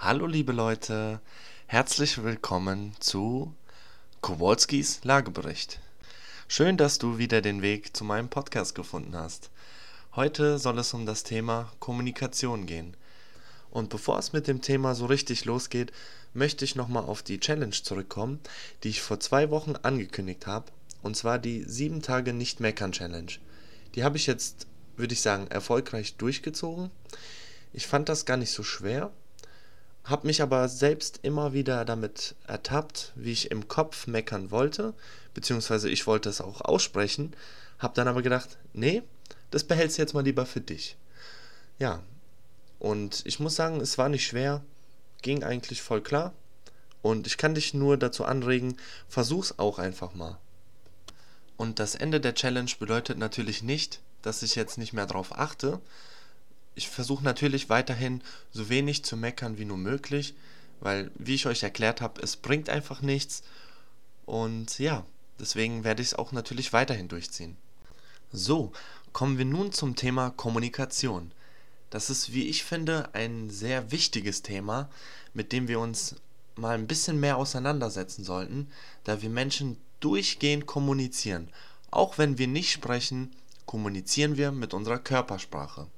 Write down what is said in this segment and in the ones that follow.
Hallo liebe Leute, herzlich willkommen zu Kowalskis Lagebericht. Schön, dass du wieder den Weg zu meinem Podcast gefunden hast. Heute soll es um das Thema Kommunikation gehen. Und bevor es mit dem Thema so richtig losgeht, möchte ich nochmal auf die Challenge zurückkommen, die ich vor zwei Wochen angekündigt habe, und zwar die 7 Tage nicht meckern Challenge. Die habe ich jetzt, würde ich sagen, erfolgreich durchgezogen. Ich fand das gar nicht so schwer, habe mich aber selbst immer wieder damit ertappt, wie ich im Kopf meckern wollte, beziehungsweise ich wollte es auch aussprechen, habe dann aber gedacht, nee, das behältst du jetzt mal lieber für dich. Ja, und ich muss sagen, es war nicht schwer, ging eigentlich voll klar. Und ich kann dich nur dazu anregen, versuch's auch einfach mal. Und das Ende der Challenge bedeutet natürlich nicht, dass ich jetzt nicht mehr drauf achte. Ich versuche natürlich weiterhin so wenig zu meckern wie nur möglich, weil, wie ich euch erklärt habe, es bringt einfach nichts. Und ja, deswegen werde ich es auch natürlich weiterhin durchziehen. So, kommen wir nun zum Thema Kommunikation. Das ist, wie ich finde, ein sehr wichtiges Thema, mit dem wir uns mal ein bisschen mehr auseinandersetzen sollten, da wir Menschen durchgehend kommunizieren. Auch wenn wir nicht sprechen, kommunizieren wir mit unserer Körpersprache.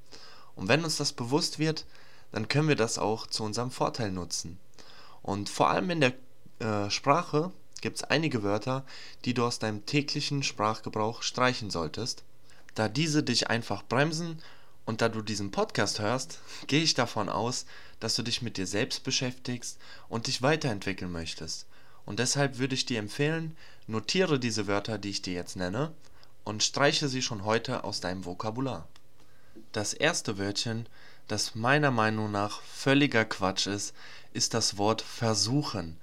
Und wenn uns das bewusst wird, dann können wir das auch zu unserem Vorteil nutzen. Und vor allem in der äh, Sprache gibt es einige Wörter, die du aus deinem täglichen Sprachgebrauch streichen solltest, da diese dich einfach bremsen und da du diesen Podcast hörst, gehe ich davon aus, dass du dich mit dir selbst beschäftigst und dich weiterentwickeln möchtest. Und deshalb würde ich dir empfehlen, notiere diese Wörter, die ich dir jetzt nenne, und streiche sie schon heute aus deinem Vokabular. Das erste Wörtchen, das meiner Meinung nach völliger Quatsch ist, ist das Wort versuchen,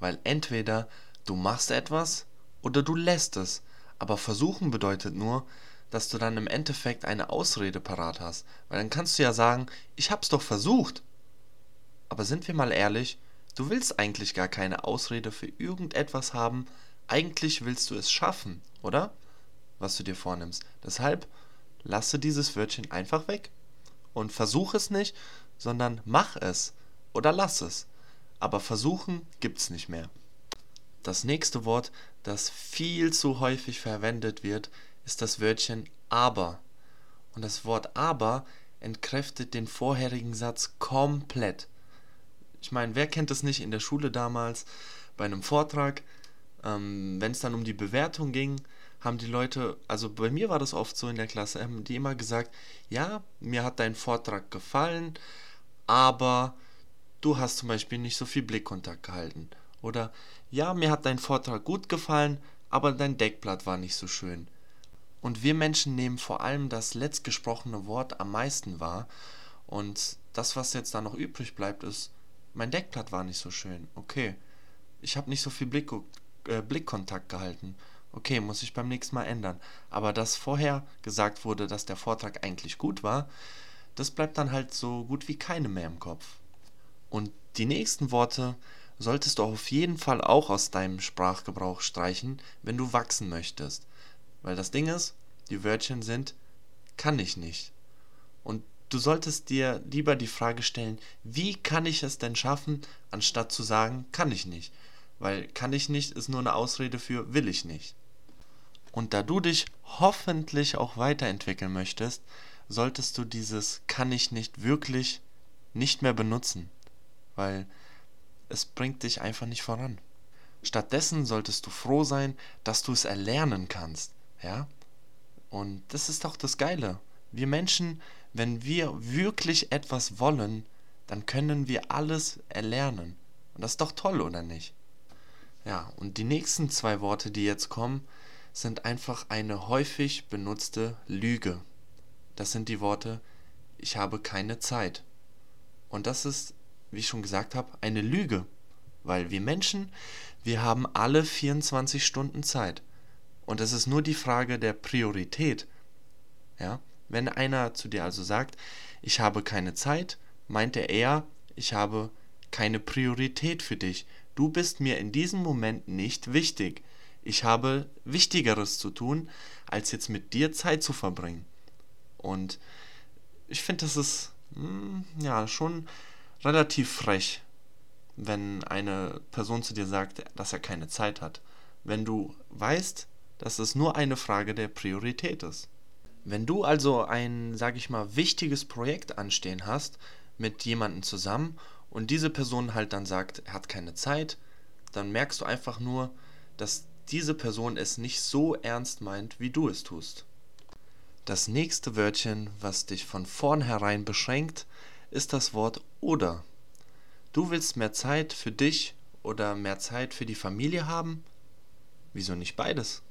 weil entweder du machst etwas oder du lässt es, aber versuchen bedeutet nur, dass du dann im Endeffekt eine Ausrede parat hast, weil dann kannst du ja sagen, ich hab's doch versucht. Aber sind wir mal ehrlich, du willst eigentlich gar keine Ausrede für irgendetwas haben, eigentlich willst du es schaffen, oder? Was du dir vornimmst. Deshalb lasse dieses Wörtchen einfach weg und versuch es nicht, sondern mach es oder lass es. Aber versuchen gibt's nicht mehr. Das nächste Wort, das viel zu häufig verwendet wird, ist das Wörtchen aber. Und das Wort aber entkräftet den vorherigen Satz komplett. Ich meine, wer kennt das nicht in der Schule damals bei einem Vortrag, ähm, wenn es dann um die Bewertung ging, haben die Leute, also bei mir war das oft so in der Klasse, haben die immer gesagt, ja, mir hat dein Vortrag gefallen, aber du hast zum Beispiel nicht so viel Blickkontakt gehalten. Oder ja, mir hat dein Vortrag gut gefallen, aber dein Deckblatt war nicht so schön. Und wir Menschen nehmen vor allem das letztgesprochene Wort am meisten wahr. Und das, was jetzt da noch übrig bleibt, ist, mein Deckblatt war nicht so schön. Okay. Ich habe nicht so viel Blick, äh, Blickkontakt gehalten. Okay, muss ich beim nächsten Mal ändern. Aber dass vorher gesagt wurde, dass der Vortrag eigentlich gut war, das bleibt dann halt so gut wie keine mehr im Kopf. Und die nächsten Worte solltest du auf jeden Fall auch aus deinem Sprachgebrauch streichen, wenn du wachsen möchtest. Weil das Ding ist, die Wörtchen sind kann ich nicht. Und du solltest dir lieber die Frage stellen, wie kann ich es denn schaffen, anstatt zu sagen, kann ich nicht. Weil kann ich nicht ist nur eine Ausrede für will ich nicht. Und da du dich hoffentlich auch weiterentwickeln möchtest, solltest du dieses kann ich nicht wirklich nicht mehr benutzen. Weil es bringt dich einfach nicht voran. Stattdessen solltest du froh sein, dass du es erlernen kannst. Ja? Und das ist doch das Geile. Wir Menschen, wenn wir wirklich etwas wollen, dann können wir alles erlernen. Und das ist doch toll, oder nicht? Ja, und die nächsten zwei Worte, die jetzt kommen, sind einfach eine häufig benutzte Lüge. Das sind die Worte ich habe keine Zeit. Und das ist, wie ich schon gesagt habe, eine Lüge. Weil wir Menschen, wir haben alle 24 Stunden Zeit. Und es ist nur die Frage der Priorität. Ja? Wenn einer zu dir also sagt, ich habe keine Zeit, meint er eher, ich habe keine Priorität für dich. Du bist mir in diesem Moment nicht wichtig. Ich habe Wichtigeres zu tun, als jetzt mit dir Zeit zu verbringen. Und ich finde, das ist mh, hm, ja schon, relativ frech, wenn eine Person zu dir sagt, dass er keine Zeit hat. Wenn du weißt, dass es nur eine Frage der Priorität ist. Wenn du also ein, sag ich mal, wichtiges Projekt anstehen hast mit jemandem zusammen und diese Person halt dann sagt, er hat keine Zeit, dann merkst du einfach nur, dass diese Person es nicht so ernst meint, wie du es tust. Das nächste Wörtchen, was dich von vornherein beschränkt, ist das Wort oder. Du willst mehr Zeit für dich oder mehr Zeit für die Familie haben? Wieso nicht beides?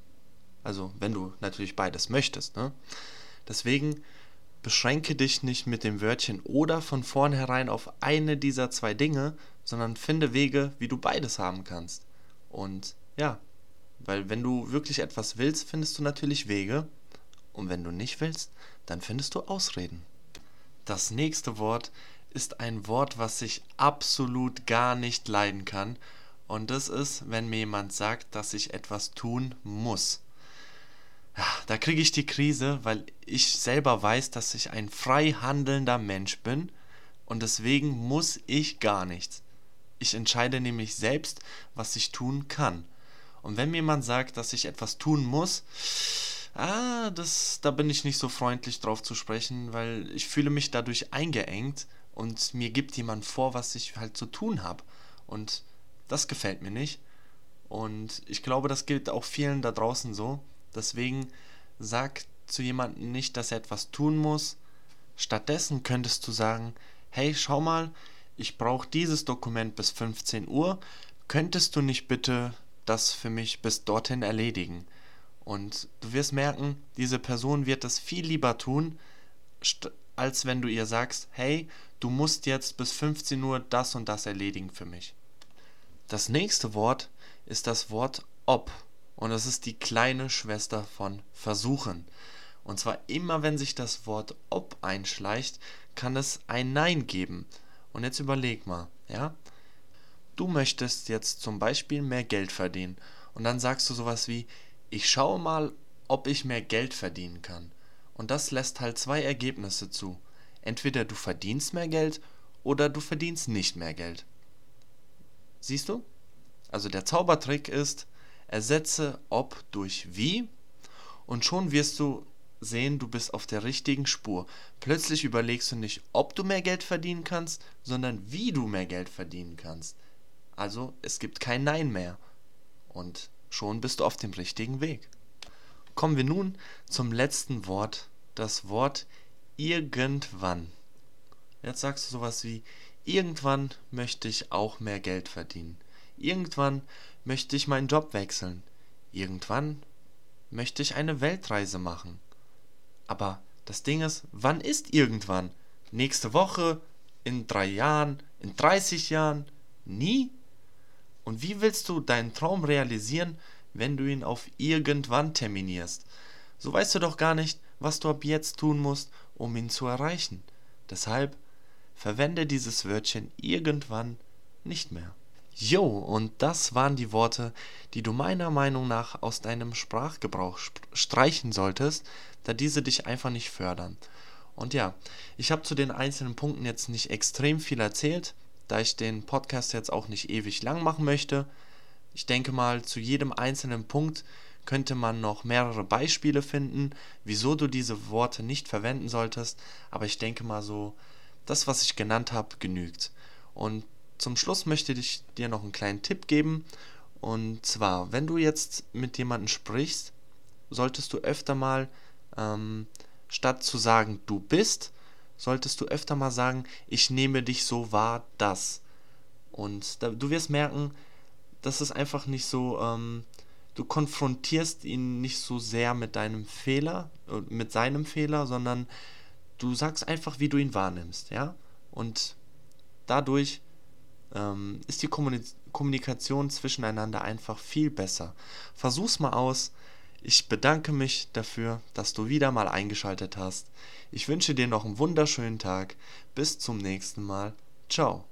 Also, wenn du natürlich beides möchtest, ne? Deswegen beschränke dich nicht mit dem Wörtchen oder von vornherein auf eine dieser zwei Dinge, sondern finde Wege, wie du beides haben kannst. Und ja, weil wenn du wirklich etwas willst, findest du natürlich Wege. Und wenn du nicht willst, dann findest du Ausreden. Das nächste Wort ist ein Wort, was ich absolut gar nicht leiden kann. Und das ist, wenn mir jemand sagt, dass ich etwas tun muss. Ja, da kriege ich die Krise, weil ich selber weiß, dass ich ein frei handelnder Mensch bin und deswegen muss ich gar nichts. Ich entscheide nämlich selbst, was ich tun kann. Und wenn mir jemand sagt, dass ich etwas tun muss, ah, das, da bin ich nicht so freundlich drauf zu sprechen, weil ich fühle mich dadurch eingeengt und mir gibt jemand vor, was ich halt zu tun habe. Und das gefällt mir nicht. Und ich glaube, das gilt auch vielen da draußen so. Deswegen sag zu jemandem nicht, dass er etwas tun muss. Stattdessen könntest du sagen, hey, schau mal, ich brauche dieses Dokument bis 15 Uhr. Könntest du nicht bitte das für mich bis dorthin erledigen? Und du wirst merken, diese Person wird das viel lieber tun, als wenn du ihr sagst, hey, du musst jetzt bis 15 Uhr das und das erledigen für mich. Das nächste Wort ist das Wort ob. Und das ist die kleine Schwester von versuchen. Und zwar immer, wenn sich das Wort ob einschleicht, kann es ein Nein geben. Und jetzt überleg mal, ja? Du möchtest jetzt zum Beispiel mehr Geld verdienen. Und dann sagst du sowas wie, ich schaue mal, ob ich mehr Geld verdienen kann. Und das lässt halt zwei Ergebnisse zu. Entweder du verdienst mehr Geld oder du verdienst nicht mehr Geld. Siehst du? Also der Zaubertrick ist, ersetze ob durch wie und schon wirst du sehen, du bist auf der richtigen Spur. Plötzlich überlegst du nicht, ob du mehr Geld verdienen kannst, sondern wie du mehr Geld verdienen kannst. Also es gibt kein Nein mehr. Und schon bist du auf dem richtigen Weg. Kommen wir nun zum letzten Wort, das Wort irgendwann. Jetzt sagst du sowas wie, irgendwann möchte ich auch mehr Geld verdienen. Irgendwann möchte ich meinen Job wechseln. Irgendwann möchte ich eine Weltreise machen. Aber das Ding ist, wann ist irgendwann? Nächste Woche? In drei Jahren? In 30 Jahren? Nie? Und wie willst du deinen Traum realisieren, wenn du ihn auf irgendwann terminierst? So weißt du doch gar nicht, was du ab jetzt tun musst, um ihn zu erreichen. Deshalb verwende dieses Wörtchen irgendwann nicht mehr. Jo, und das waren die Worte, die du meiner Meinung nach aus deinem Sprachgebrauch streichen solltest, da diese dich einfach nicht fördern. Und ja, ich habe zu den einzelnen Punkten jetzt nicht extrem viel erzählt, da ich den Podcast jetzt auch nicht ewig lang machen möchte. Ich denke mal, zu jedem einzelnen Punkt könnte man noch mehrere Beispiele finden, wieso du diese Worte nicht verwenden solltest, aber ich denke mal so, das, was ich genannt habe, genügt. Und zum Schluss möchte ich dir noch einen kleinen Tipp geben. Und zwar, wenn du jetzt mit jemandem sprichst, solltest du öfter mal, ähm, statt zu sagen, du bist, solltest du öfter mal sagen, ich nehme dich so wahr, dass. Und da, du wirst merken, das ist einfach nicht so, ähm, du konfrontierst ihn nicht so sehr mit deinem Fehler, äh, mit seinem Fehler, sondern du sagst einfach, wie du ihn wahrnimmst, ja? Und dadurch ähm, ist die Kommunikation zwischeneinander einfach viel besser. Versuch's mal aus. Ich bedanke mich dafür, dass du wieder mal eingeschaltet hast. Ich wünsche dir noch einen wunderschönen Tag. Bis zum nächsten Mal. Ciao.